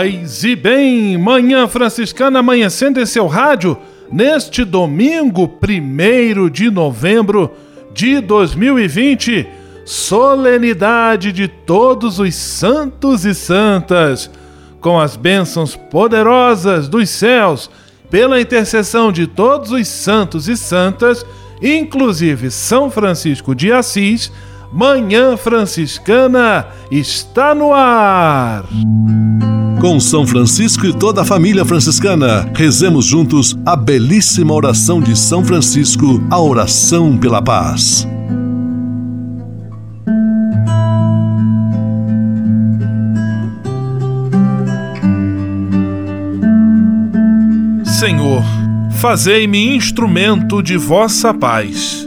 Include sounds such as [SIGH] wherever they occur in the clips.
Paz e bem, Manhã Franciscana amanhecendo em seu rádio neste domingo, 1 de novembro de 2020, solenidade de todos os santos e santas, com as bênçãos poderosas dos céus, pela intercessão de todos os santos e santas, inclusive São Francisco de Assis Manhã Franciscana está no ar. Com São Francisco e toda a família franciscana, rezemos juntos a belíssima oração de São Francisco, a oração pela paz. Senhor, fazei-me instrumento de vossa paz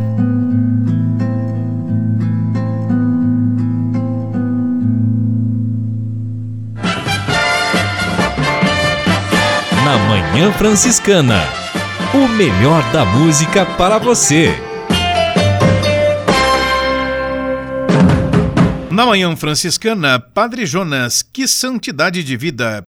Na Manhã Franciscana. O melhor da música para você. Na Manhã Franciscana, Padre Jonas, que santidade de vida.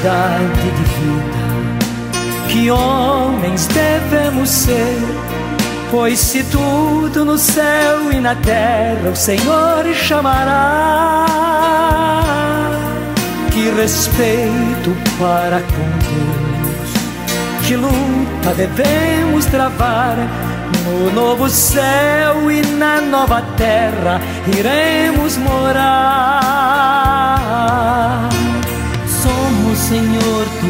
Santidade de vida que homens devemos ser. Pois se tudo no céu e na terra o Senhor chamará, que respeito para com Deus, que luta devemos travar. No novo céu e na nova terra iremos morar.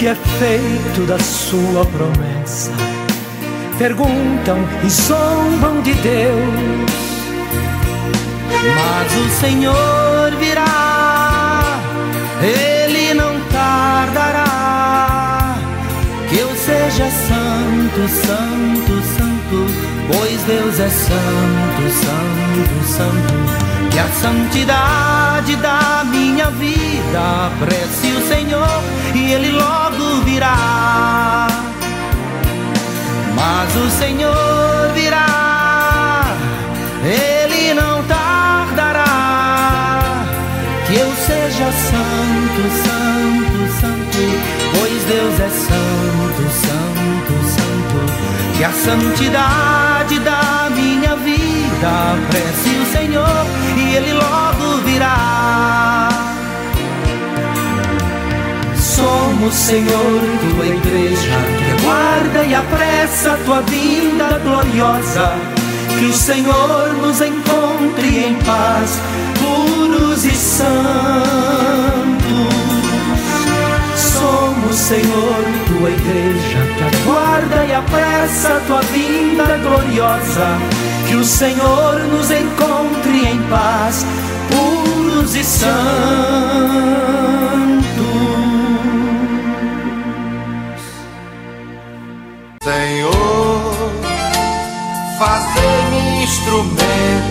que é feito da sua promessa. Perguntam e zombam de Deus, mas o Senhor virá, Ele não tardará. Que eu seja santo, santo, santo, pois Deus é santo, santo, santo. Que a santidade da minha vida aprecie o Senhor e Ele logo virá. Mas o Senhor virá, Ele não tardará. Que eu seja santo, santo, santo, pois Deus é santo, santo, santo. Que a santidade da minha vida aprecie o Senhor Ele logo virá. Somos, Senhor, tua igreja, que aguarda e apressa tua vinda gloriosa. Que o Senhor nos encontre em paz, puros e santos. Somos, Senhor, tua igreja que aguarda e apressa tua vinda gloriosa. Que o Senhor nos encontre em paz, puros e santos. Senhor, fazei-me instrumento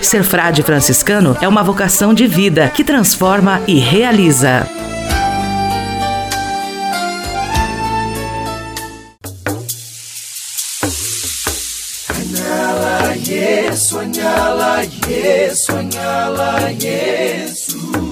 Ser frade franciscano é uma vocação de vida que transforma e realiza. Anyala Yesu, anyala Yesu.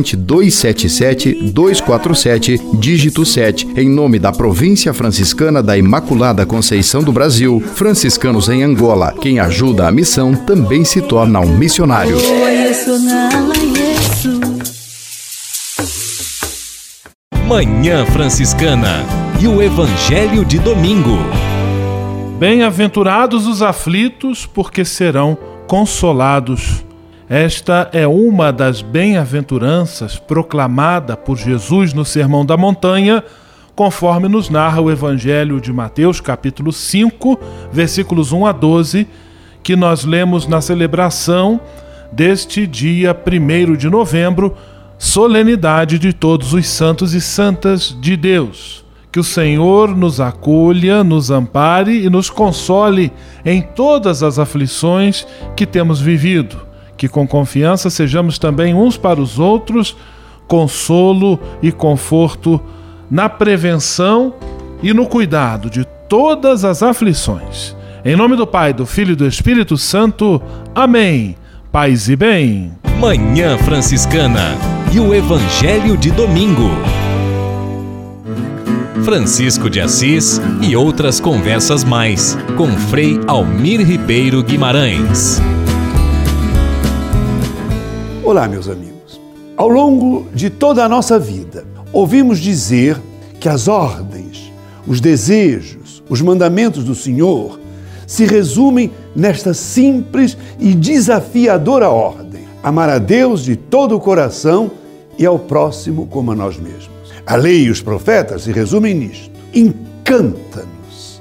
277 247, dígito 7, em nome da Província Franciscana da Imaculada Conceição do Brasil, franciscanos em Angola. Quem ajuda a missão também se torna um missionário. Manhã Franciscana e o Evangelho de Domingo. Bem-aventurados os aflitos, porque serão consolados. Esta é uma das bem-aventuranças proclamada por Jesus no Sermão da Montanha, conforme nos narra o Evangelho de Mateus, capítulo 5, versículos 1 a 12, que nós lemos na celebração deste dia 1 de novembro, solenidade de todos os santos e santas de Deus. Que o Senhor nos acolha, nos ampare e nos console em todas as aflições que temos vivido que com confiança sejamos também uns para os outros consolo e conforto na prevenção e no cuidado de todas as aflições. Em nome do Pai, do Filho e do Espírito Santo. Amém. Paz e bem. Manhã Franciscana e o Evangelho de Domingo. Francisco de Assis e outras conversas mais com Frei Almir Ribeiro Guimarães. Olá, meus amigos. Ao longo de toda a nossa vida, ouvimos dizer que as ordens, os desejos, os mandamentos do Senhor se resumem nesta simples e desafiadora ordem: amar a Deus de todo o coração e ao próximo como a nós mesmos. A lei e os profetas se resumem nisto. Encanta-nos,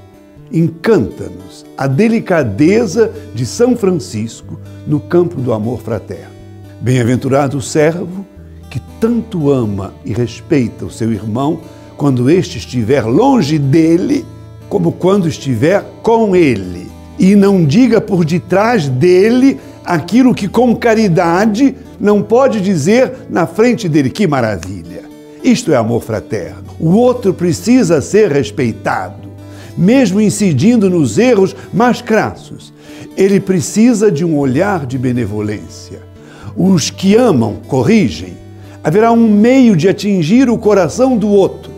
encanta-nos a delicadeza de São Francisco no campo do amor fraterno. Bem-aventurado o servo que tanto ama e respeita o seu irmão quando este estiver longe dele, como quando estiver com ele. E não diga por detrás dele aquilo que com caridade não pode dizer na frente dele. Que maravilha! Isto é amor fraterno. O outro precisa ser respeitado, mesmo incidindo nos erros mais crassos. Ele precisa de um olhar de benevolência os que amam corrigem, haverá um meio de atingir o coração do outro.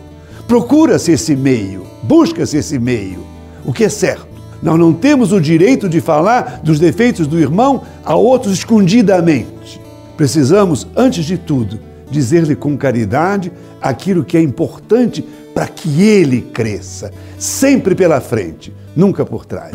Procura-se esse meio, busca-se esse meio, o que é certo. Nós não temos o direito de falar dos defeitos do irmão a outros escondidamente. Precisamos, antes de tudo, dizer-lhe com caridade aquilo que é importante para que ele cresça, sempre pela frente, nunca por trás.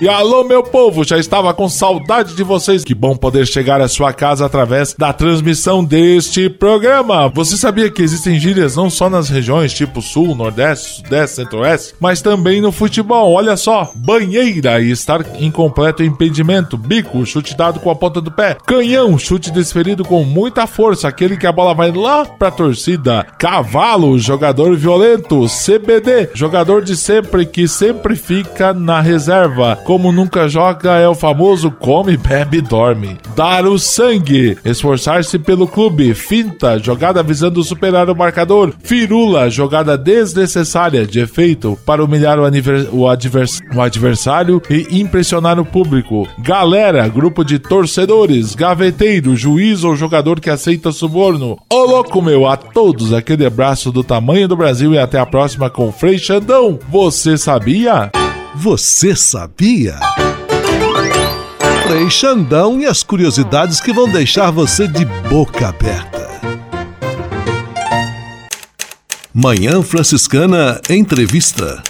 E alô, meu povo, já estava com saudade de vocês. Que bom poder chegar à sua casa através da transmissão deste programa. Você sabia que existem gírias não só nas regiões tipo Sul, Nordeste, Sudeste, Centro-Oeste, mas também no futebol. Olha só: banheira e estar em completo impedimento, bico, chute dado com a ponta do pé, canhão, chute desferido com muita força, aquele que a bola vai lá pra torcida, cavalo, jogador violento, CBD, jogador de sempre que sempre fica na reserva como nunca joga é o famoso come, bebe dorme. Dar o sangue, esforçar-se pelo clube, finta, jogada visando superar o marcador, firula, jogada desnecessária de efeito para humilhar o, o, advers o adversário e impressionar o público. Galera, grupo de torcedores, gaveteiro, juiz ou jogador que aceita suborno. Ô louco meu, a todos aquele abraço do tamanho do Brasil e até a próxima com Frei Xandão. Você sabia? Você sabia? Frei Xandão e as curiosidades que vão deixar você de boca aberta. Manhã Franciscana Entrevista.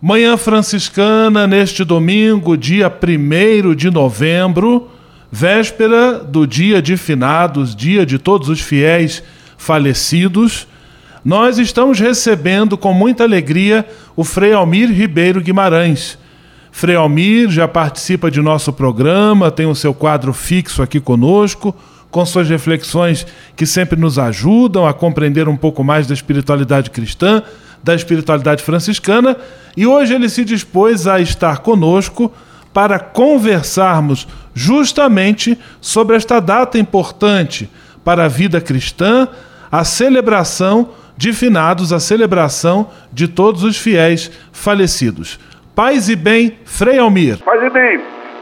Manhã Franciscana, neste domingo, dia 1 de novembro, véspera do dia de finados, dia de todos os fiéis falecidos nós estamos recebendo com muita alegria o Frei Almir Ribeiro Guimarães. Frei Almir já participa de nosso programa, tem o seu quadro fixo aqui conosco, com suas reflexões que sempre nos ajudam a compreender um pouco mais da espiritualidade cristã, da espiritualidade franciscana, e hoje ele se dispôs a estar conosco para conversarmos justamente sobre esta data importante para a vida cristã, a celebração de finados a celebração de todos os fiéis falecidos. Paz e bem, Frei Almir. Paz e bem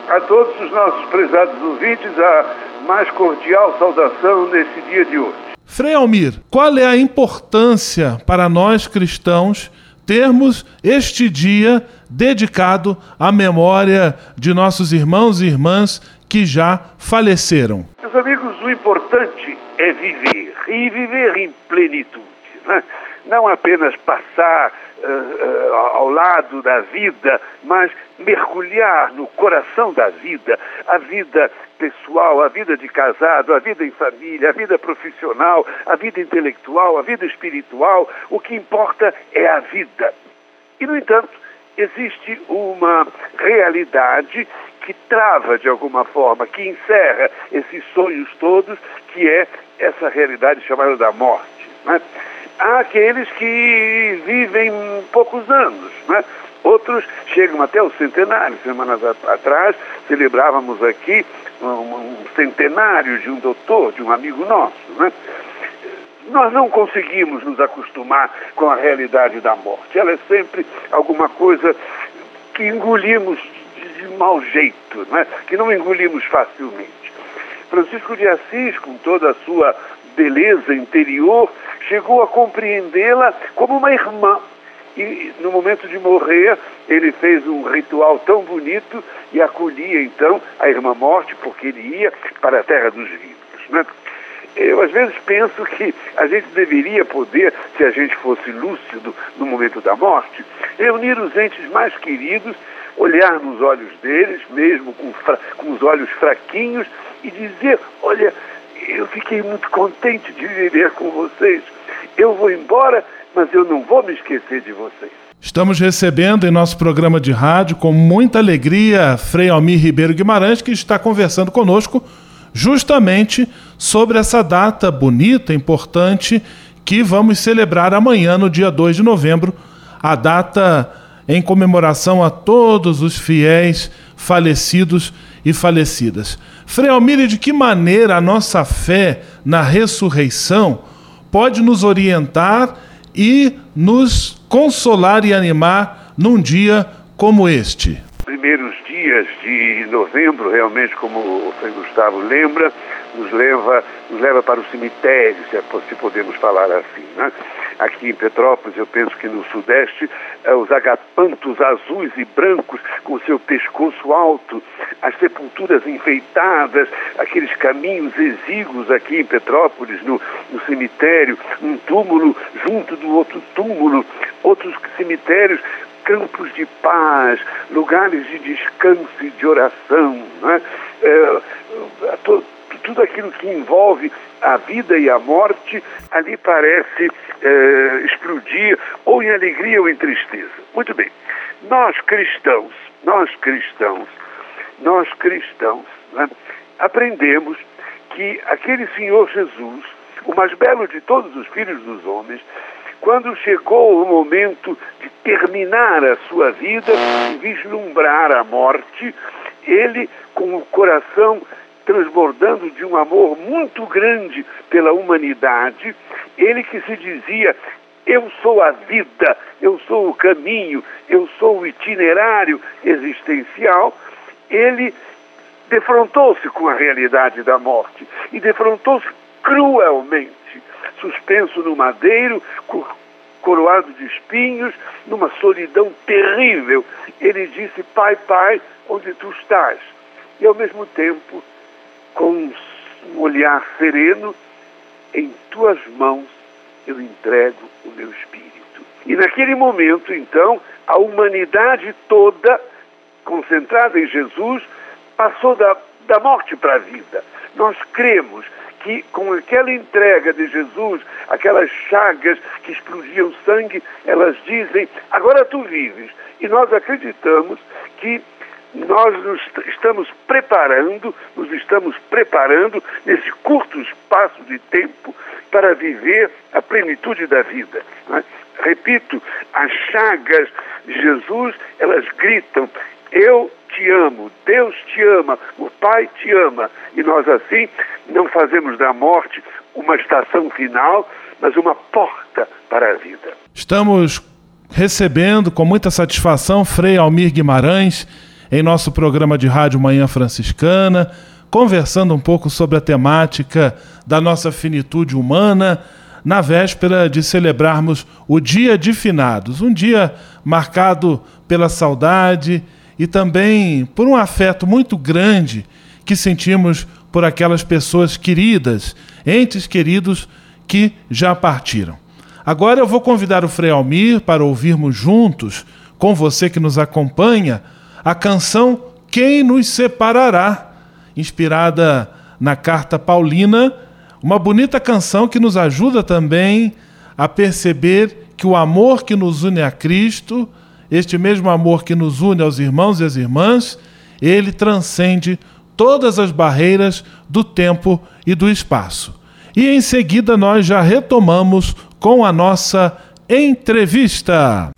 a todos os nossos prezados ouvintes, a mais cordial saudação nesse dia de hoje. Frei Almir, qual é a importância para nós cristãos termos este dia dedicado à memória de nossos irmãos e irmãs que já faleceram? Meus amigos, o importante é viver e viver em plenitude né? [LAUGHS] não apenas passar uh, uh, ao lado da vida, mas mergulhar no coração da vida, a vida pessoal, a vida de casado, a vida em família, a vida profissional, a vida intelectual, a vida espiritual. O que importa é a vida. E, no entanto, existe uma realidade que trava de alguma forma, que encerra esses sonhos todos, que é essa realidade chamada da morte. Né? Há aqueles que vivem poucos anos, né? outros chegam até o centenário. Semanas atrás celebrávamos aqui um, centenário de um doutor, de um amigo nosso. Né? Nós não conseguimos nos acostumar com a realidade da morte. Ela é sempre alguma coisa que engolimos de mau jeito, né? que não engolimos facilmente. Francisco de Assis, com toda a sua beleza interior, chegou a compreendê-la como uma irmã. E no momento de morrer, ele fez um ritual tão bonito e acolhia então a irmã morte, porque ele ia para a terra dos vivos. Né? Eu às vezes penso que a gente deveria poder, se a gente fosse lúcido no momento da morte, reunir os entes mais queridos, olhar nos olhos deles, mesmo com, com os olhos fraquinhos, e dizer: Olha, eu fiquei muito contente de viver com vocês. Eu vou embora, mas eu não vou me esquecer de vocês. Estamos recebendo em nosso programa de rádio, com muita alegria, Frei Almir Ribeiro Guimarães, que está conversando conosco justamente sobre essa data bonita, importante, que vamos celebrar amanhã, no dia 2 de novembro, a data em comemoração a todos os fiéis falecidos e falecidas. Frei Almir, de que maneira a nossa fé na ressurreição pode nos orientar e nos consolar e animar num dia como este? Primeiros dias de novembro, realmente, como o Frei Gustavo lembra, nos leva, nos leva para o cemitério, se, é, podemos falar assim. Né? Aqui em Petrópolis, eu penso que no Sudeste, eh, os agapantos azuis e brancos com seu pescoço alto, as sepulturas enfeitadas, aqueles caminhos exíguos aqui em Petrópolis, no, no cemitério, um túmulo junto do outro túmulo, outros cemitérios campos de paz, lugares de descanso e de oração. Né? É, tudo aquilo que envolve a vida e a morte, ali parece é, explodir ou em alegria ou em tristeza. Muito bem. Nós cristãos, nós cristãos, nós cristãos, né, aprendemos que aquele Senhor Jesus, o mais belo de todos os filhos dos homens, quando chegou o momento de terminar a sua vida e vislumbrar a morte, ele, com o coração transbordando de um amor muito grande pela humanidade, ele que se dizia eu sou a vida, eu sou o caminho, eu sou o itinerário existencial, ele defrontou-se com a realidade da morte e defrontou-se cruelmente, suspenso no madeiro, coroado de espinhos, numa solidão terrível. Ele disse: Pai, Pai, onde tu estás? E ao mesmo tempo com um olhar sereno, em tuas mãos eu entrego o meu espírito. E naquele momento, então, a humanidade toda, concentrada em Jesus, passou da, da morte para a vida. Nós cremos que com aquela entrega de Jesus, aquelas chagas que explodiam sangue, elas dizem: agora tu vives. E nós acreditamos que nós nos estamos preparando, nos estamos preparando nesse curto espaço de tempo para viver a plenitude da vida. Né? Repito, as chagas de Jesus, elas gritam: Eu te amo, Deus te ama, o Pai te ama. E nós assim não fazemos da morte uma estação final, mas uma porta para a vida. Estamos recebendo com muita satisfação Frei Almir Guimarães em nosso programa de rádio Manhã Franciscana, conversando um pouco sobre a temática da nossa finitude humana, na véspera de celebrarmos o Dia de Finados, um dia marcado pela saudade e também por um afeto muito grande que sentimos por aquelas pessoas queridas, entes queridos que já partiram. Agora eu vou convidar o Frei Almir para ouvirmos juntos, com você que nos acompanha, a canção Quem nos separará, inspirada na carta paulina, uma bonita canção que nos ajuda também a perceber que o amor que nos une a Cristo, este mesmo amor que nos une aos irmãos e às irmãs, ele transcende todas as barreiras do tempo e do espaço. E em seguida nós já retomamos com a nossa entrevista.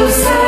Erros do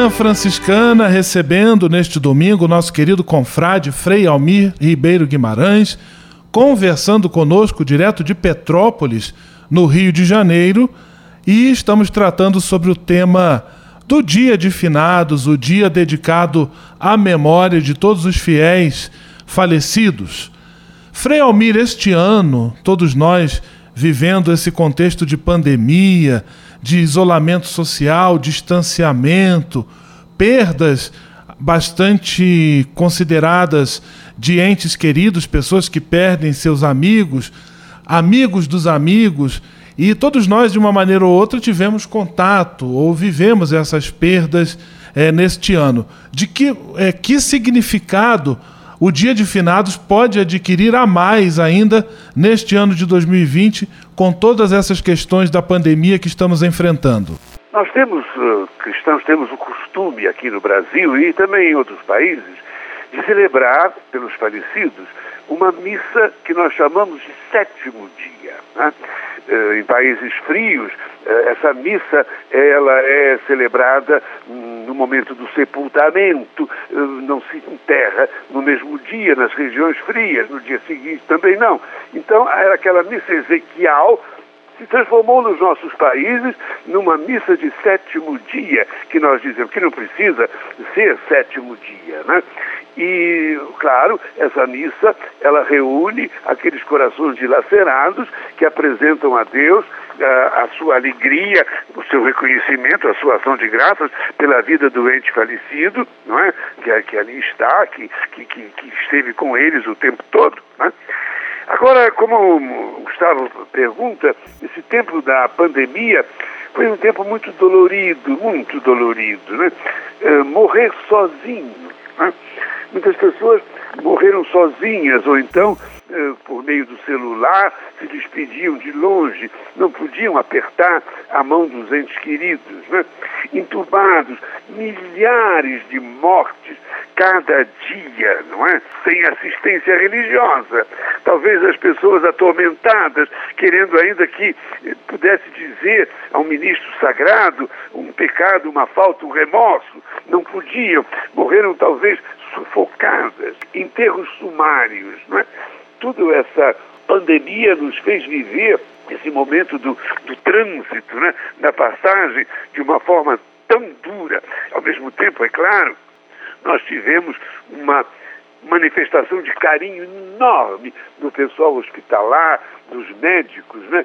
Manhã Franciscana recebendo neste domingo nosso querido confrade Frei Almir Ribeiro Guimarães, conversando conosco direto de Petrópolis, no Rio de Janeiro, e estamos tratando sobre o tema do Dia de Finados, o dia dedicado à memória de todos os fiéis falecidos. Frei Almir, este ano, todos nós vivendo esse contexto de pandemia, de isolamento social, distanciamento, perdas bastante consideradas de entes queridos, pessoas que perdem seus amigos, amigos dos amigos, e todos nós, de uma maneira ou outra, tivemos contato ou vivemos essas perdas eh, neste ano. De que, eh, que significado o Dia de Finados pode adquirir a mais ainda neste ano de 2020, com todas essas questões da pandemia que estamos enfrentando? Nós temos, uh, cristãos, temos o costume aqui no Brasil e também em outros países de celebrar pelos falecidos uma missa que nós chamamos de sétimo dia. Né? Uh, em países frios, uh, essa missa ela é celebrada hum, no momento do sepultamento, não se enterra no mesmo dia nas regiões frias, no dia seguinte também não. Então era aquela missa ezequial se transformou nos nossos países numa missa de sétimo dia, que nós dizemos que não precisa ser sétimo dia, né? E, claro, essa missa, ela reúne aqueles corações dilacerados que apresentam a Deus a, a sua alegria, o seu reconhecimento, a sua ação de graças pela vida do ente falecido, não é? Que, que ali está, que, que, que esteve com eles o tempo todo, né? Agora, como o Gustavo pergunta, esse tempo da pandemia foi um tempo muito dolorido, muito dolorido, né? É, morrer sozinho. Né? Muitas pessoas morreram sozinhas ou então por meio do celular, se despediam de longe, não podiam apertar a mão dos entes queridos. Né? Entubados, milhares de mortes cada dia, não é? Sem assistência religiosa. Talvez as pessoas atormentadas, querendo ainda que eh, pudesse dizer ao ministro sagrado um pecado, uma falta, um remorso, não podiam. Morreram talvez sufocadas, enterros sumários, não é? Tudo essa pandemia nos fez viver esse momento do, do trânsito, né? da passagem de uma forma tão dura. Ao mesmo tempo, é claro, nós tivemos uma manifestação de carinho enorme do pessoal hospitalar, dos médicos, né?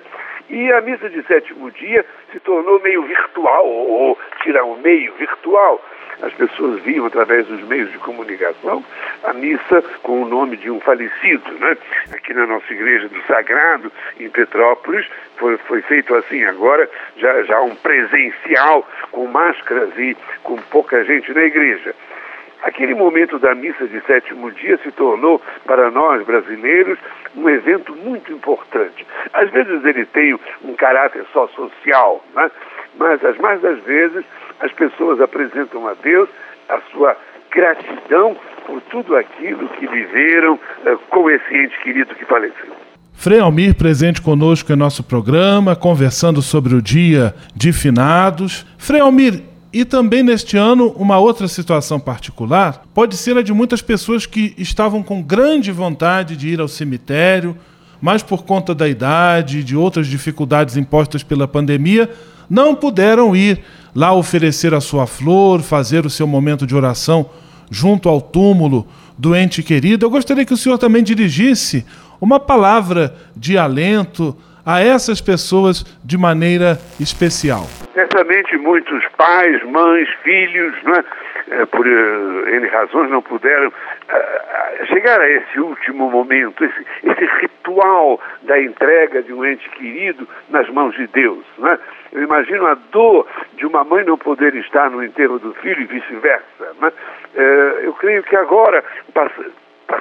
E a missa de sétimo dia se tornou meio virtual, ou, tirar o meio virtual, as pessoas viam através dos meios de comunicação a missa com o nome de um falecido. Né? Aqui na nossa igreja do Sagrado, em Petrópolis, foi, foi feito assim. Agora já, já um presencial, com máscaras e com pouca gente na igreja. Aquele momento da missa de sétimo dia se tornou, para nós brasileiros, um evento muito importante. Às vezes ele tem um caráter só social, né? Mas as mais das vezes as pessoas apresentam a Deus a sua gratidão por tudo aquilo que viveram uh, com esse ente querido que faleceu. Frei Almir presente conosco em nosso programa, conversando sobre o dia de finados. Frei Almir, e também neste ano, uma outra situação particular pode ser a de muitas pessoas que estavam com grande vontade de ir ao cemitério, mas por conta da idade e de outras dificuldades impostas pela pandemia, não puderam ir lá oferecer a sua flor, fazer o seu momento de oração junto ao túmulo do ente querido. Eu gostaria que o senhor também dirigisse uma palavra de alento a essas pessoas de maneira especial? Certamente muitos pais, mães, filhos, né, por uh, N razões não puderam uh, chegar a esse último momento, esse, esse, ritual da entrega de um ente querido nas mãos de Deus. Né? Imagino a dor de uma mãe não poder estar no enterro do filho e vice-versa. Né? Uh, eu creio que agora,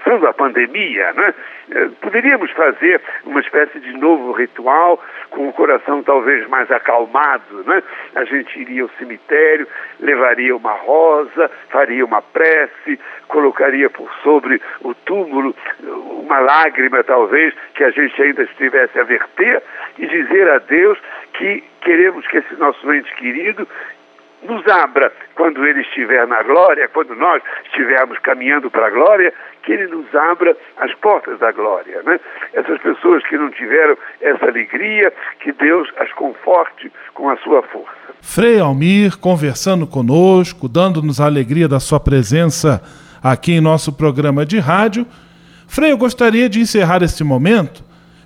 passando a pandemia, né, eh, poderíamos fazer uma espécie de novo ritual com o coração talvez mais acalmado. Né? A gente iria ao cemitério, levaria uma rosa, faria uma prece, colocaria por sobre o túmulo uma lágrima talvez que a gente ainda estivesse a verter e dizer a Deus que queremos que esse nosso ente querido nos abra quando ele estiver na glória, quando nós estivermos caminhando para a glória, que ele nos abra as portas da glória. Né? Essas pessoas que não tiveram essa alegria, que Deus as conforte com a sua força. Frei Almir conversando conosco, dando-nos a alegria da sua presença aqui em nosso programa de rádio. Frei, eu gostaria de encerrar este momento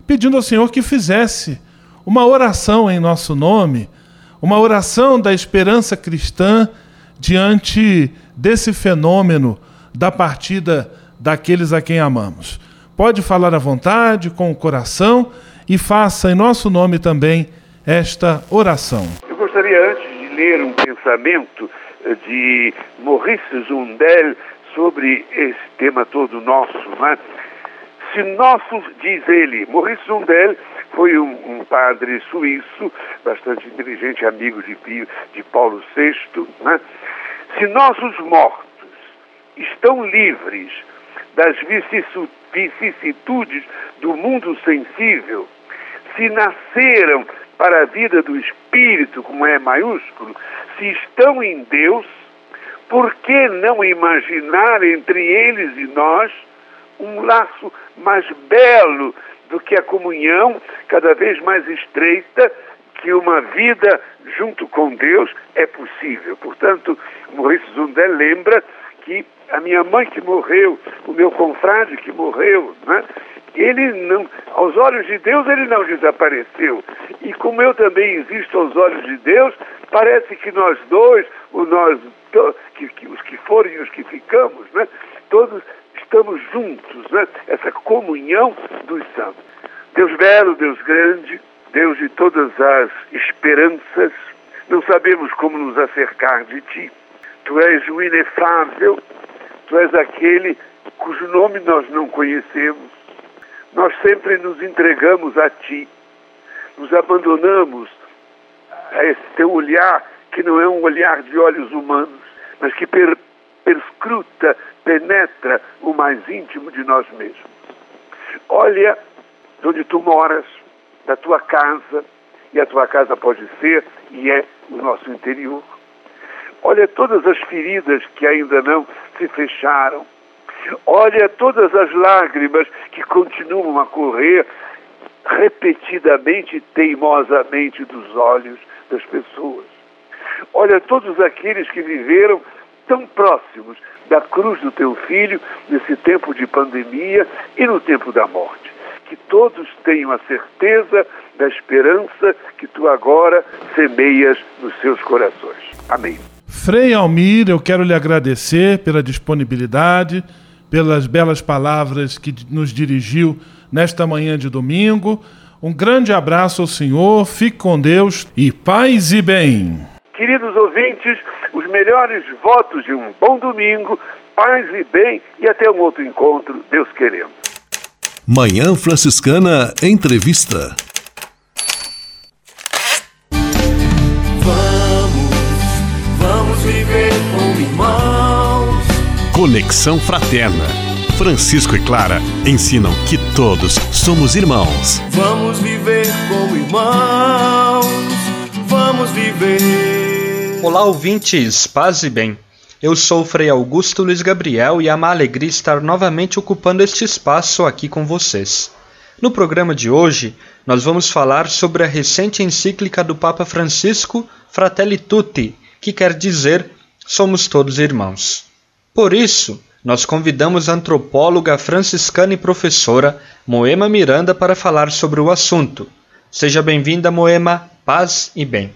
pedindo ao Senhor que fizesse uma oração em nosso nome uma oração da esperança cristã diante desse fenômeno da partida daqueles a quem amamos. Pode falar à vontade, com o coração, e faça em nosso nome também esta oração. Eu gostaria, antes de ler um pensamento eh, de Maurice Zundel sobre esse tema todo nosso, né? Se nosso, diz ele, Maurice Zundel foi um, um, padre suíço, bastante inteligente, amigo de, Pio, de Paulo VI. Né? Se nossos mortos estão livres das vicissitudes do mundo sensível, se nasceram para a vida do espírito, como é maiúsculo, se estão em Deus, por que não imaginar entre eles e nós um laço mais belo do que a comunhão cada vez mais estreita que uma vida junto com Deus é possível. Portanto, Maurice Zundel lembra que a minha mãe que morreu, o meu confrade que morreu, né? ele não, aos olhos de Deus ele não desapareceu. E como eu também existo aos olhos de Deus, parece que nós dois, o nós, que, que, os que forem e os que ficamos, né? todos estamos juntos, né? essa comunhão dos santos. Deus belo, Deus grande, Deus de todas as esperanças, não sabemos como nos acercar de Ti. Tu és o inefável, Tu és aquele cujo nome nós não conhecemos. Nós sempre nos entregamos a Ti, nos abandonamos a esse Teu olhar, que não é um olhar de olhos humanos, mas que per perscruta, penetra o mais íntimo de nós mesmos. Olha de onde tu moras, da tua casa, e a tua casa pode ser e é o nosso interior. Olha todas as feridas que ainda não se fecharam. Olha todas as lágrimas que continuam a correr repetidamente teimosamente dos olhos das pessoas. Olha todos aqueles que viveram tão próximos da cruz do teu filho nesse tempo de pandemia e no tempo da morte. Que todos tenham a certeza da esperança que tu agora semeias nos seus corações. Amém. Frei Almir, eu quero lhe agradecer pela disponibilidade, pelas belas palavras que nos dirigiu nesta manhã de domingo. Um grande abraço ao senhor, fique com Deus e paz e bem. Queridos ouvintes, melhores votos de um bom domingo, paz e bem e até um outro encontro, Deus querendo. Manhã Franciscana Entrevista. Vamos, vamos viver como irmãos. Conexão Fraterna. Francisco e Clara ensinam que todos somos irmãos. Vamos viver como irmãos. Vamos viver. Olá, ouvintes, paz e bem. Eu sou Frei Augusto Luiz Gabriel e é uma alegria estar novamente ocupando este espaço aqui com vocês. No programa de hoje, nós vamos falar sobre a recente encíclica do Papa Francisco Fratelli Tutti, que quer dizer Somos Todos Irmãos. Por isso, nós convidamos a antropóloga franciscana e professora Moema Miranda para falar sobre o assunto. Seja bem-vinda, Moema, paz e bem.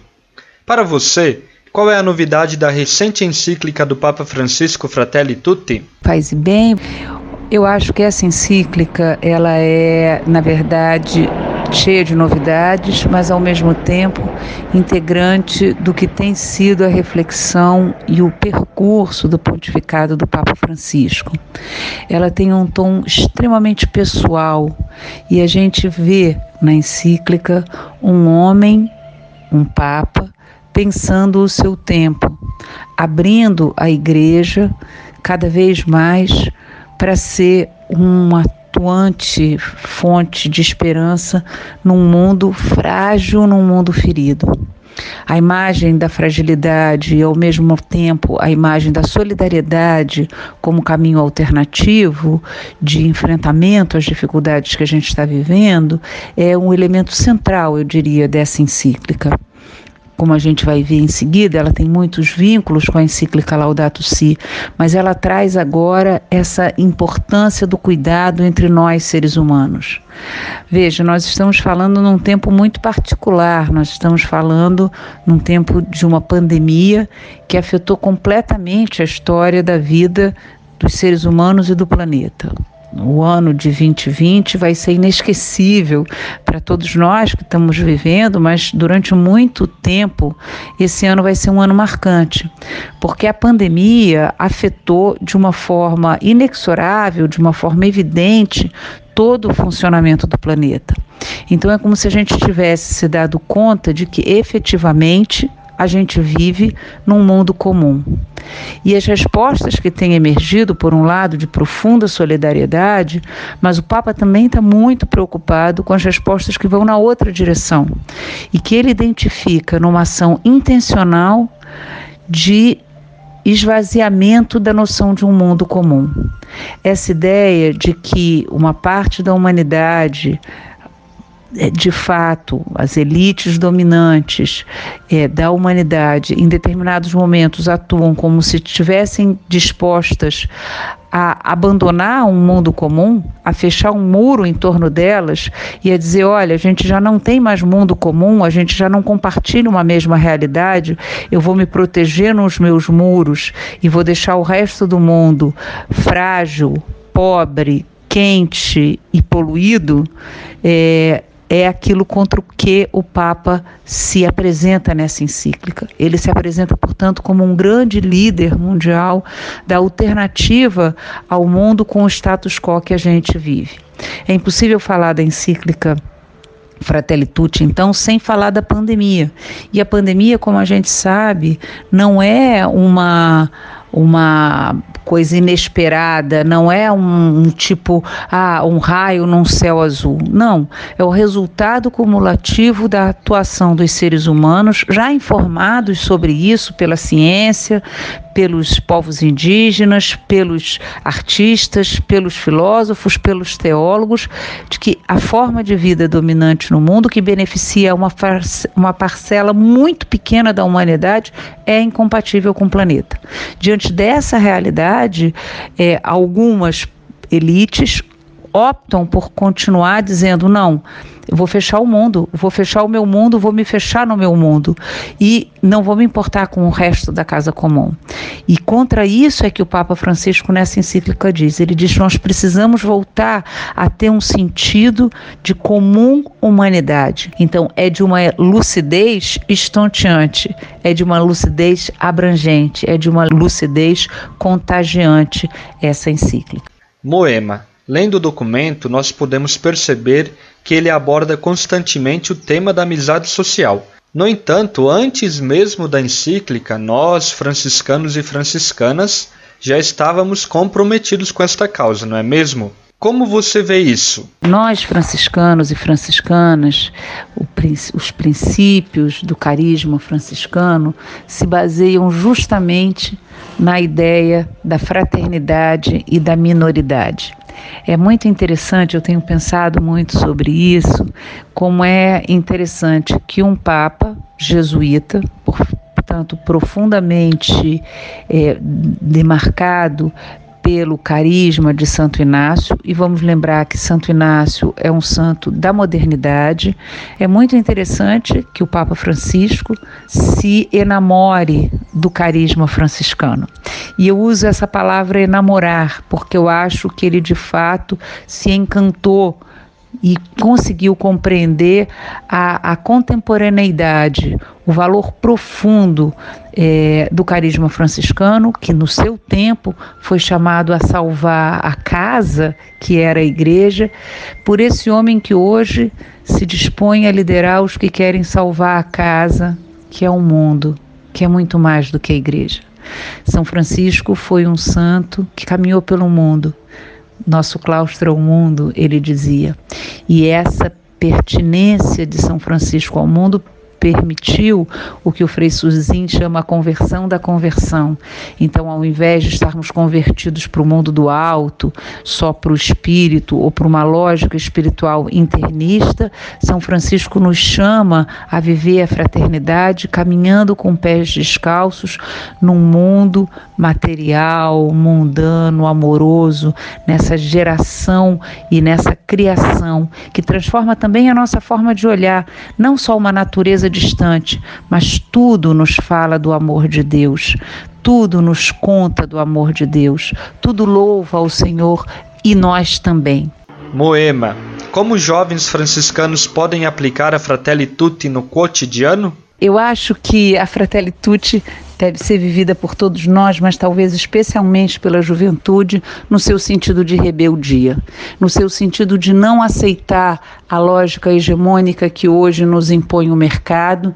Para você, qual é a novidade da recente encíclica do Papa Francisco Fratelli Tutti? Paz e bem. Eu acho que essa encíclica, ela é, na verdade, cheia de novidades, mas ao mesmo tempo integrante do que tem sido a reflexão e o percurso do pontificado do Papa Francisco. Ela tem um tom extremamente pessoal e a gente vê na encíclica um homem, um papa, pensando o seu tempo, abrindo a igreja cada vez mais para ser uma atuante fonte de esperança num mundo frágil, num mundo ferido. A imagem da fragilidade e, ao mesmo tempo, a imagem da solidariedade como caminho alternativo de enfrentamento às dificuldades que a gente está vivendo é um elemento central, eu diria, dessa encíclica como a gente vai ver em seguida, ela tem muitos vínculos com a encíclica Laudato Si, mas ela traz agora essa importância do cuidado entre nós seres humanos. Veja, nós estamos falando num tempo muito particular, nós estamos falando num tempo de uma pandemia que afetou completamente a história da vida dos seres humanos e do planeta o ano de 2020 vai ser inesquecível para todos nós que estamos vivendo, mas durante muito tempo esse ano vai ser um ano marcante, porque a pandemia afetou de uma forma inexorável, de uma forma evidente, todo o funcionamento do planeta. Então é como se a gente tivesse se dado conta de que efetivamente a gente vive num mundo comum. E as respostas que têm emergido, por um lado, de profunda solidariedade, mas o Papa também está muito preocupado com as respostas que vão na outra direção e que ele identifica numa ação intencional de esvaziamento da noção de um mundo comum. Essa ideia de que uma parte da humanidade de fato, as elites dominantes é, da humanidade, em determinados momentos, atuam como se estivessem dispostas a abandonar um mundo comum, a fechar um muro em torno delas e a dizer: olha, a gente já não tem mais mundo comum, a gente já não compartilha uma mesma realidade, eu vou me proteger nos meus muros e vou deixar o resto do mundo frágil, pobre, quente e poluído. É, é aquilo contra o que o Papa se apresenta nessa encíclica. Ele se apresenta, portanto, como um grande líder mundial da alternativa ao mundo com o status quo que a gente vive. É impossível falar da encíclica Fratelli Tutti, então, sem falar da pandemia. E a pandemia, como a gente sabe, não é uma uma coisa inesperada, não é um, um, tipo, ah, um raio num céu azul. Não, é o resultado cumulativo da atuação dos seres humanos, já informados sobre isso pela ciência, pelos povos indígenas, pelos artistas, pelos filósofos, pelos teólogos, de que a forma de vida dominante no mundo, que beneficia uma, uma parcela muito pequena da humanidade, é incompatível com o planeta. Diante dessa realidade, é, algumas elites optam por continuar dizendo: não, eu vou fechar o mundo, vou fechar o meu mundo, vou me fechar no meu mundo e não vou me importar com o resto da casa comum. E contra isso é que o Papa Francisco nessa encíclica diz, ele diz: nós precisamos voltar a ter um sentido de comum humanidade. Então é de uma lucidez estonteante, é de uma lucidez abrangente, é de uma lucidez contagiante essa encíclica. Moema. Lendo o documento, nós podemos perceber que ele aborda constantemente o tema da amizade social. No entanto, antes mesmo da encíclica, nós, franciscanos e franciscanas, já estávamos comprometidos com esta causa, não é mesmo? Como você vê isso? Nós, franciscanos e franciscanas, os princípios do carisma franciscano se baseiam justamente na ideia da fraternidade e da minoridade. É muito interessante, eu tenho pensado muito sobre isso, como é interessante que um Papa jesuíta, portanto profundamente é, demarcado pelo carisma de Santo Inácio, e vamos lembrar que Santo Inácio é um santo da modernidade. É muito interessante que o Papa Francisco se enamore do carisma franciscano. E eu uso essa palavra enamorar, porque eu acho que ele de fato se encantou e conseguiu compreender a, a contemporaneidade, o valor profundo é, do carisma franciscano, que no seu tempo foi chamado a salvar a casa, que era a igreja, por esse homem que hoje se dispõe a liderar os que querem salvar a casa, que é o mundo, que é muito mais do que a igreja. São Francisco foi um santo que caminhou pelo mundo nosso claustro é o mundo, ele dizia. E essa pertinência de São Francisco ao mundo permitiu o que o Frei Suzin chama a conversão da conversão. Então, ao invés de estarmos convertidos para o mundo do alto, só para o espírito ou para uma lógica espiritual internista, São Francisco nos chama a viver a fraternidade caminhando com pés descalços num mundo material, mundano, amoroso, nessa geração e nessa criação que transforma também a nossa forma de olhar, não só uma natureza distante, mas tudo nos fala do amor de Deus, tudo nos conta do amor de Deus, tudo louva ao Senhor e nós também. Moema, como jovens franciscanos podem aplicar a Fratelli Tutti no cotidiano? Eu acho que a Fratelli Tutti deve ser vivida por todos nós, mas talvez especialmente pela juventude, no seu sentido de rebeldia, no seu sentido de não aceitar a lógica hegemônica que hoje nos impõe o mercado,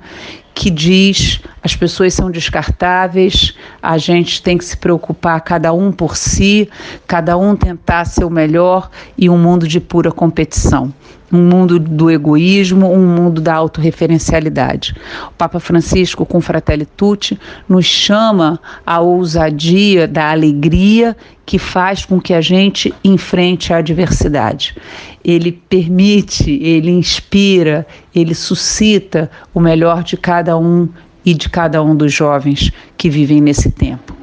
que diz as pessoas são descartáveis, a gente tem que se preocupar cada um por si, cada um tentar ser o melhor e um mundo de pura competição um mundo do egoísmo, um mundo da autorreferencialidade. O Papa Francisco, com Fratelli Tutti, nos chama à ousadia da alegria que faz com que a gente enfrente a adversidade. Ele permite, ele inspira, ele suscita o melhor de cada um e de cada um dos jovens que vivem nesse tempo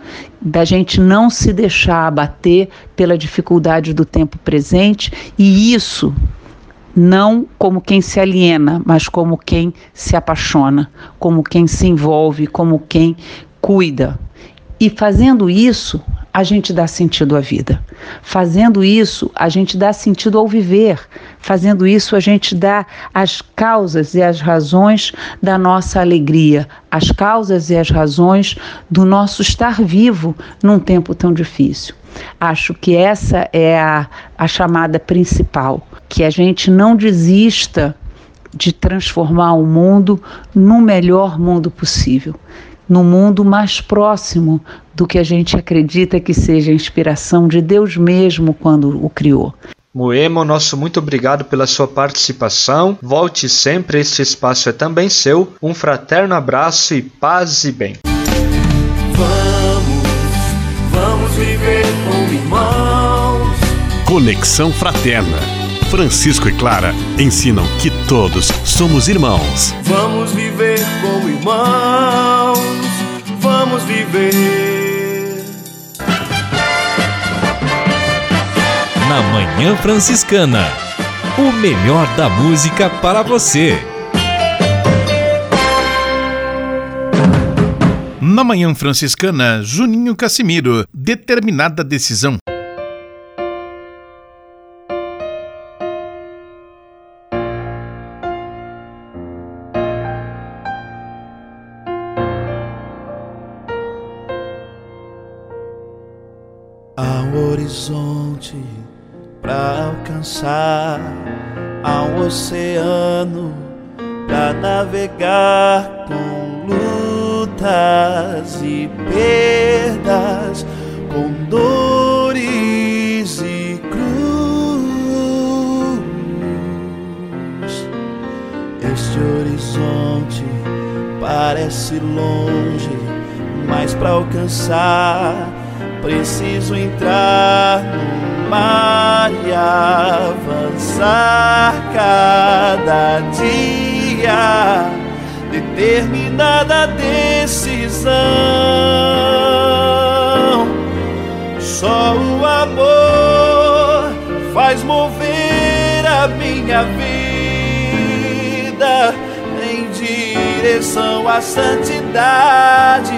da gente não se deixar abater pela dificuldade do tempo presente e isso não como quem se aliena, mas como quem se apaixona, como quem se envolve, como quem cuida. E fazendo isso, a gente dá sentido à vida. Fazendo isso, a gente dá sentido ao viver. Fazendo isso, a gente dá as causas e as razões da nossa alegria, as causas e as razões do nosso estar vivo num tempo tão difícil. Acho que essa é a, a chamada principal que a gente não desista de transformar o mundo no melhor mundo possível, no mundo mais próximo do que a gente acredita que seja a inspiração de Deus mesmo quando o criou. Moemo, nosso muito obrigado pela sua participação. Volte sempre, este espaço é também seu. Um fraterno abraço e paz e bem. Vamos, vamos viver como irmãos. Conexão Fraterna Francisco e Clara ensinam que todos somos irmãos. Vamos viver como irmãos, vamos viver. na Manhã Franciscana. O melhor da música para você. Na Manhã Franciscana, Juninho Cassimiro, determinada decisão. Horizonte para alcançar, um oceano para navegar com lutas e perdas, com dores e cruz. Este horizonte parece longe, mas para alcançar preciso entrar no mar e avançar cada dia. Determinada decisão, só o amor faz mover a minha vida em direção à santidade,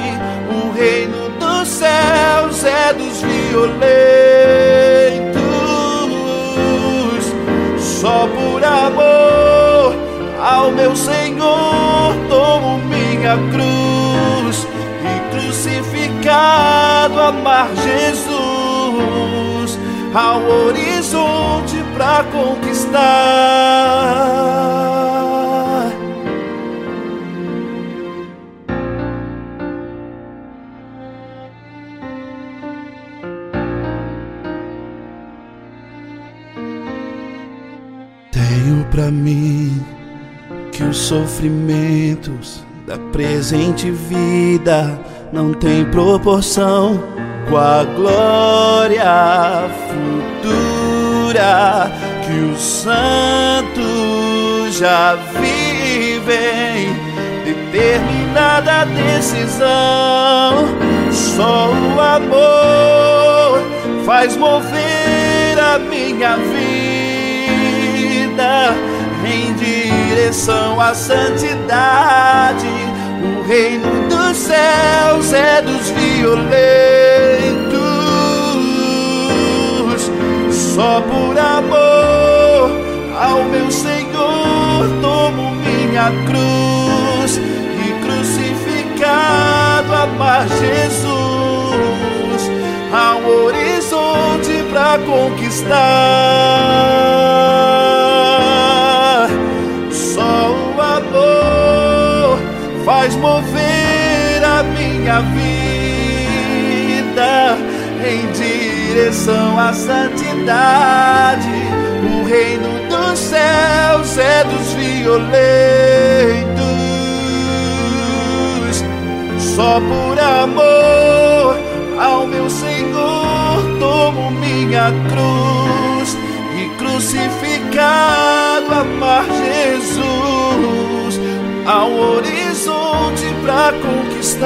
o reino dos céus é dos violentos. Só por amor ao meu Senhor tomo minha cruz e crucificado amar Jesus ao horizonte para conquistar. Para mim que os sofrimentos da presente vida não têm proporção com a glória futura que os santos já vivem. Determinada decisão, só o amor faz mover a minha vida direção à santidade. O reino dos céus é dos violentos. Só por amor ao meu Senhor tomo minha cruz e crucificado amar Jesus ao horizonte para conquistar. Faz mover a minha vida em direção à santidade. O reino dos céus é dos violentos. Só por amor ao meu Senhor tomo minha cruz e crucificado amar Jesus ao horizonte para conquistar.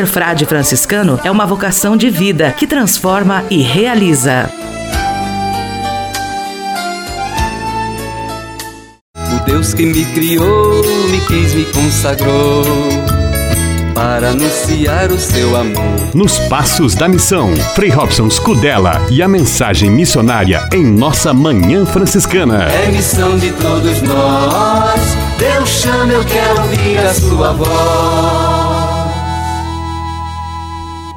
Ser frade franciscano é uma vocação de vida que transforma e realiza. O Deus que me criou, me quis, me consagrou para anunciar o seu amor. Nos Passos da Missão, Frei Robson Scudella e a mensagem missionária em nossa Manhã Franciscana. É missão de todos nós. Deus chama, eu quero ouvir a sua voz.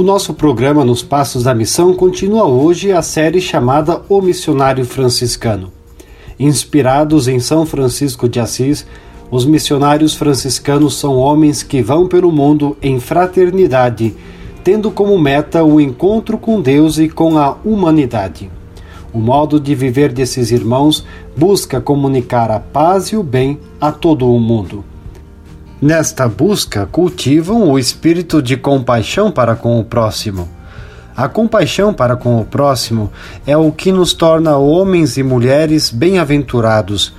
O nosso programa Nos Passos da Missão continua hoje a série chamada O Missionário Franciscano. Inspirados em São Francisco de Assis, os missionários franciscanos são homens que vão pelo mundo em fraternidade, tendo como meta o encontro com Deus e com a humanidade. O modo de viver desses irmãos busca comunicar a paz e o bem a todo o mundo. Nesta busca, cultivam o espírito de compaixão para com o próximo. A compaixão para com o próximo é o que nos torna homens e mulheres bem-aventurados,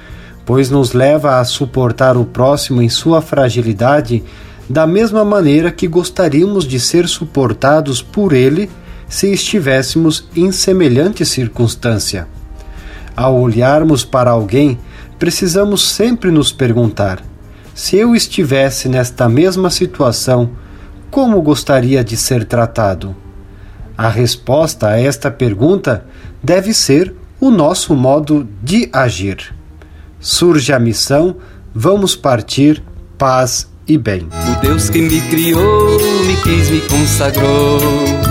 pois nos leva a suportar o próximo em sua fragilidade da mesma maneira que gostaríamos de ser suportados por ele se estivéssemos em semelhante circunstância. Ao olharmos para alguém, precisamos sempre nos perguntar: se eu estivesse nesta mesma situação, como gostaria de ser tratado? A resposta a esta pergunta deve ser o nosso modo de agir. Surge a missão, vamos partir, paz e bem. O Deus que me criou, me quis, me consagrou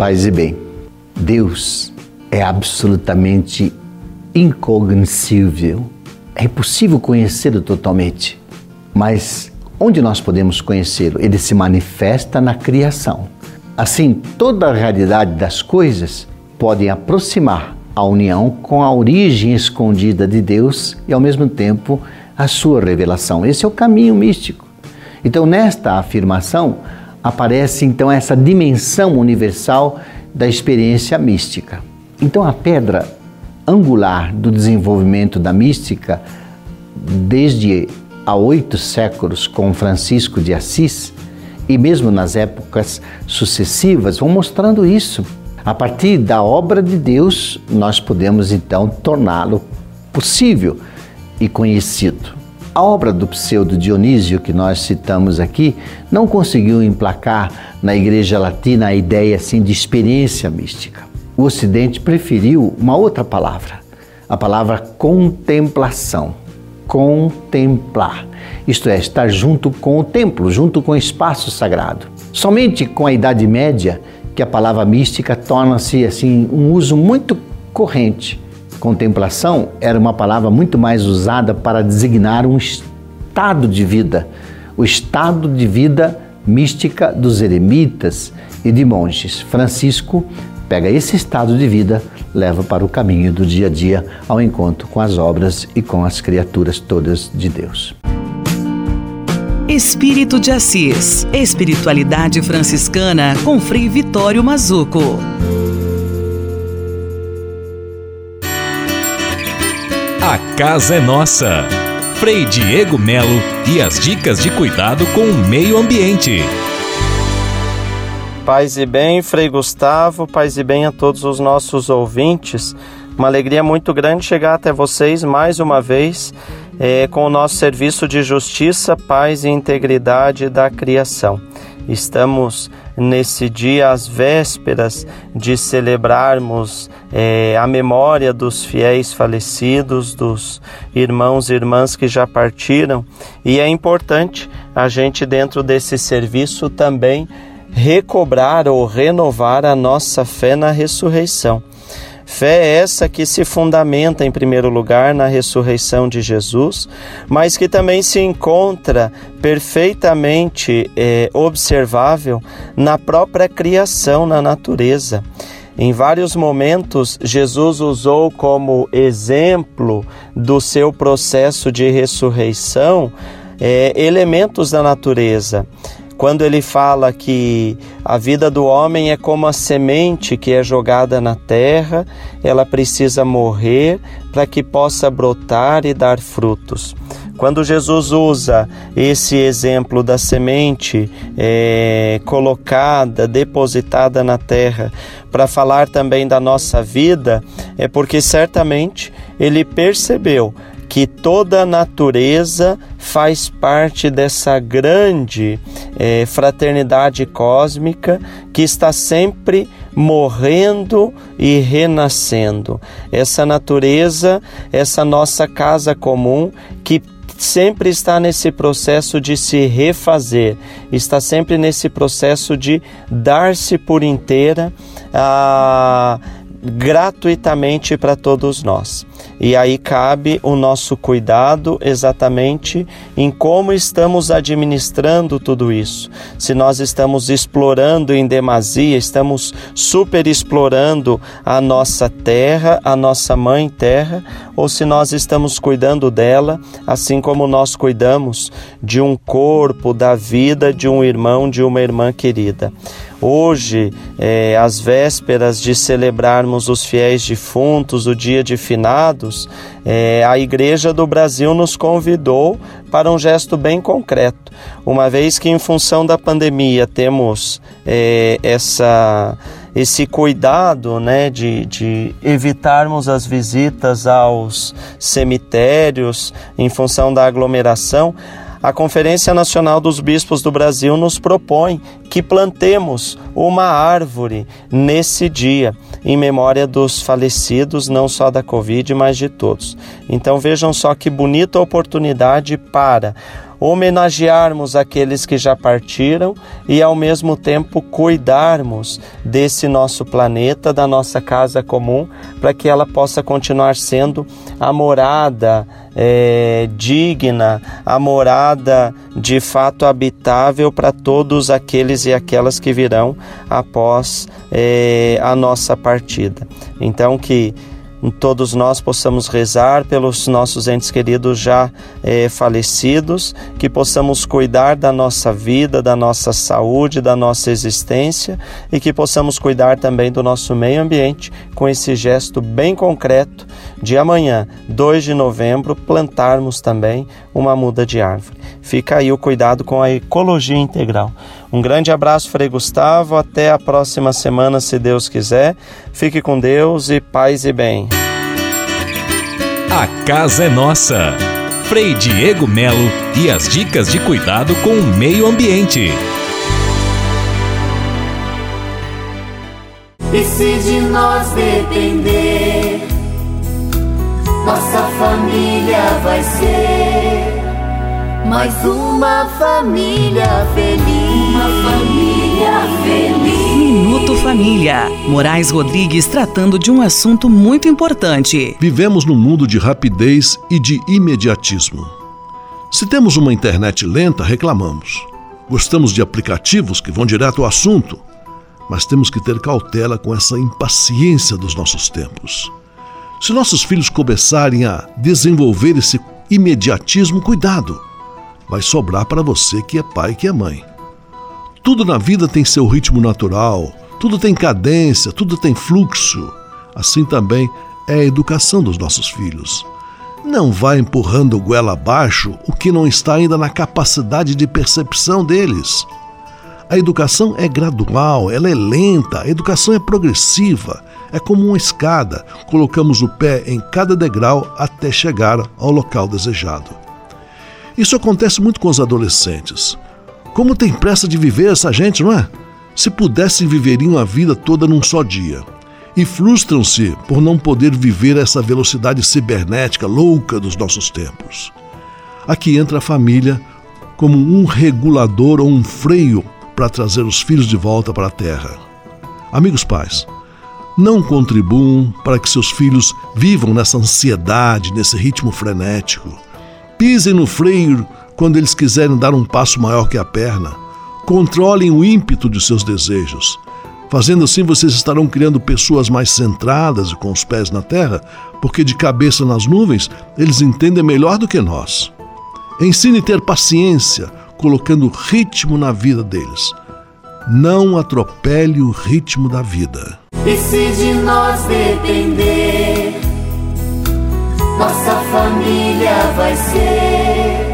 Paz e bem. Deus é absolutamente incognoscível. É impossível conhecê-lo totalmente. Mas onde nós podemos conhecê-lo? Ele se manifesta na criação. Assim, toda a realidade das coisas podem aproximar a união com a origem escondida de Deus e, ao mesmo tempo, a sua revelação. Esse é o caminho místico. Então, nesta afirmação, aparece então essa dimensão universal da experiência mística. Então a pedra angular do desenvolvimento da mística, desde há oito séculos com Francisco de Assis, e mesmo nas épocas sucessivas, vão mostrando isso. A partir da obra de Deus, nós podemos então torná-lo possível e conhecido. A obra do pseudo Dionísio, que nós citamos aqui, não conseguiu emplacar na Igreja Latina a ideia assim de experiência mística. O Ocidente preferiu uma outra palavra, a palavra contemplação. Contemplar, isto é, estar junto com o templo, junto com o espaço sagrado. Somente com a Idade Média que a palavra mística torna-se assim um uso muito corrente. Contemplação era uma palavra muito mais usada para designar um estado de vida, o estado de vida mística dos eremitas e de monges. Francisco pega esse estado de vida, leva para o caminho do dia a dia, ao encontro com as obras e com as criaturas todas de Deus. Espírito de Assis. Espiritualidade franciscana com Frei Vitório Mazuco. A casa é nossa. Frei Diego Melo e as dicas de cuidado com o meio ambiente. Paz e bem, Frei Gustavo, paz e bem a todos os nossos ouvintes. Uma alegria muito grande chegar até vocês mais uma vez é, com o nosso serviço de justiça, paz e integridade da criação. Estamos nesse dia às vésperas de celebrarmos é, a memória dos fiéis falecidos, dos irmãos e irmãs que já partiram, e é importante a gente, dentro desse serviço, também recobrar ou renovar a nossa fé na ressurreição. Fé é essa que se fundamenta, em primeiro lugar, na ressurreição de Jesus, mas que também se encontra perfeitamente é, observável na própria criação, na natureza. Em vários momentos, Jesus usou como exemplo do seu processo de ressurreição é, elementos da natureza quando ele fala que a vida do homem é como a semente que é jogada na terra, ela precisa morrer para que possa brotar e dar frutos. Quando Jesus usa esse exemplo da semente é, colocada, depositada na terra, para falar também da nossa vida, é porque certamente ele percebeu que toda a natureza faz parte dessa grande é, fraternidade cósmica que está sempre morrendo e renascendo. Essa natureza, essa nossa casa comum que sempre está nesse processo de se refazer, está sempre nesse processo de dar-se por inteira a gratuitamente para todos nós. E aí cabe o nosso cuidado exatamente em como estamos administrando tudo isso. Se nós estamos explorando em demasia, estamos super explorando a nossa terra, a nossa mãe terra, ou se nós estamos cuidando dela, assim como nós cuidamos de um corpo, da vida de um irmão, de uma irmã querida. Hoje, é, às vésperas de celebrarmos os fiéis defuntos, o dia de finados, é, a Igreja do Brasil nos convidou para um gesto bem concreto. Uma vez que, em função da pandemia, temos é, essa esse cuidado né, de, de evitarmos as visitas aos cemitérios em função da aglomeração, a Conferência Nacional dos Bispos do Brasil nos propõe que plantemos uma árvore nesse dia, em memória dos falecidos, não só da Covid, mas de todos. Então vejam só que bonita oportunidade para homenagearmos aqueles que já partiram e ao mesmo tempo cuidarmos desse nosso planeta, da nossa casa comum, para que ela possa continuar sendo a morada é, digna, a morada de fato habitável para todos aqueles e aquelas que virão após é, a nossa partida. Então que todos nós possamos rezar pelos nossos entes queridos já é, falecidos, que possamos cuidar da nossa vida, da nossa saúde, da nossa existência e que possamos cuidar também do nosso meio ambiente com esse gesto bem concreto de amanhã, 2 de novembro, plantarmos também uma muda de árvore. Fica aí o cuidado com a ecologia integral. Um grande abraço, Frei Gustavo. Até a próxima semana, se Deus quiser. Fique com Deus e paz e bem. A casa é nossa. Frei Diego Melo e as dicas de cuidado com o meio ambiente. E se de nós depender, nossa família vai ser mais uma família feliz. Uma família feliz. Minuto Família. Moraes Rodrigues tratando de um assunto muito importante. Vivemos num mundo de rapidez e de imediatismo. Se temos uma internet lenta, reclamamos. Gostamos de aplicativos que vão direto ao assunto, mas temos que ter cautela com essa impaciência dos nossos tempos. Se nossos filhos começarem a desenvolver esse imediatismo, cuidado. Vai sobrar para você que é pai, que é mãe. Tudo na vida tem seu ritmo natural, tudo tem cadência, tudo tem fluxo. Assim também é a educação dos nossos filhos. Não vá empurrando goela abaixo o que não está ainda na capacidade de percepção deles. A educação é gradual, ela é lenta, a educação é progressiva, é como uma escada, colocamos o pé em cada degrau até chegar ao local desejado. Isso acontece muito com os adolescentes. Como tem pressa de viver essa gente, não é? Se pudessem, viveriam a vida toda num só dia. E frustram-se por não poder viver essa velocidade cibernética louca dos nossos tempos. Aqui entra a família como um regulador ou um freio para trazer os filhos de volta para a terra. Amigos pais, não contribuam para que seus filhos vivam nessa ansiedade, nesse ritmo frenético. Pisem no freio quando eles quiserem dar um passo maior que a perna. Controlem o ímpeto de seus desejos. Fazendo assim, vocês estarão criando pessoas mais centradas e com os pés na terra, porque de cabeça nas nuvens eles entendem melhor do que nós. Ensine a ter paciência, colocando ritmo na vida deles. Não atropele o ritmo da vida. E se de nós depender, nossa família vai ser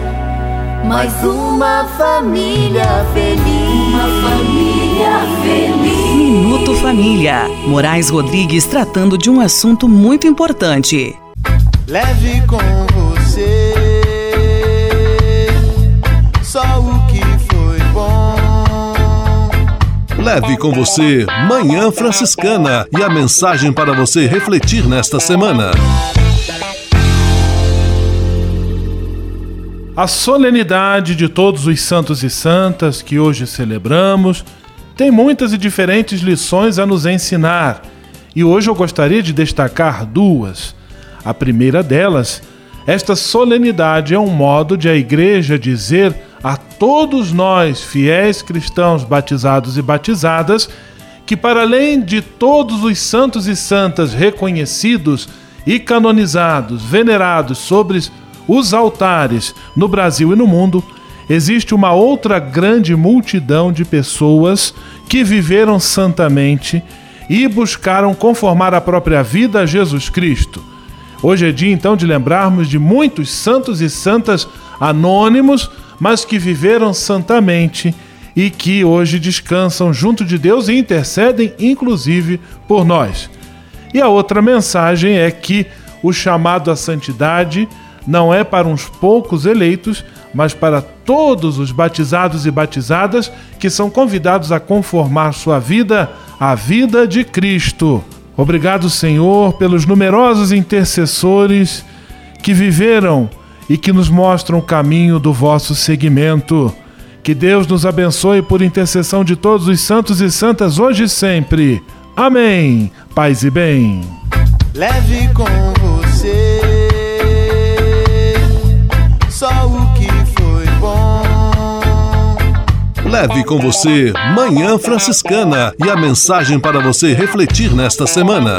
mais uma família feliz. Uma família feliz. Minuto Família. Moraes Rodrigues tratando de um assunto muito importante. Leve com você Leve com você Manhã Franciscana e a mensagem para você refletir nesta semana. A solenidade de todos os santos e santas que hoje celebramos tem muitas e diferentes lições a nos ensinar, e hoje eu gostaria de destacar duas. A primeira delas, esta solenidade é um modo de a Igreja dizer a todos nós, fiéis cristãos batizados e batizadas, que para além de todos os santos e santas reconhecidos e canonizados, venerados sobre os altares no Brasil e no mundo, existe uma outra grande multidão de pessoas que viveram santamente e buscaram conformar a própria vida a Jesus Cristo. Hoje é dia então de lembrarmos de muitos santos e santas anônimos, mas que viveram santamente e que hoje descansam junto de Deus e intercedem inclusive por nós. E a outra mensagem é que o chamado à santidade não é para uns poucos eleitos, mas para todos os batizados e batizadas que são convidados a conformar sua vida à vida de Cristo. Obrigado, Senhor, pelos numerosos intercessores que viveram e que nos mostram o caminho do vosso seguimento. Que Deus nos abençoe por intercessão de todos os santos e santas hoje e sempre. Amém. Paz e bem. Leve com você só o que foi bom. Leve com você Manhã Franciscana e a mensagem para você refletir nesta semana.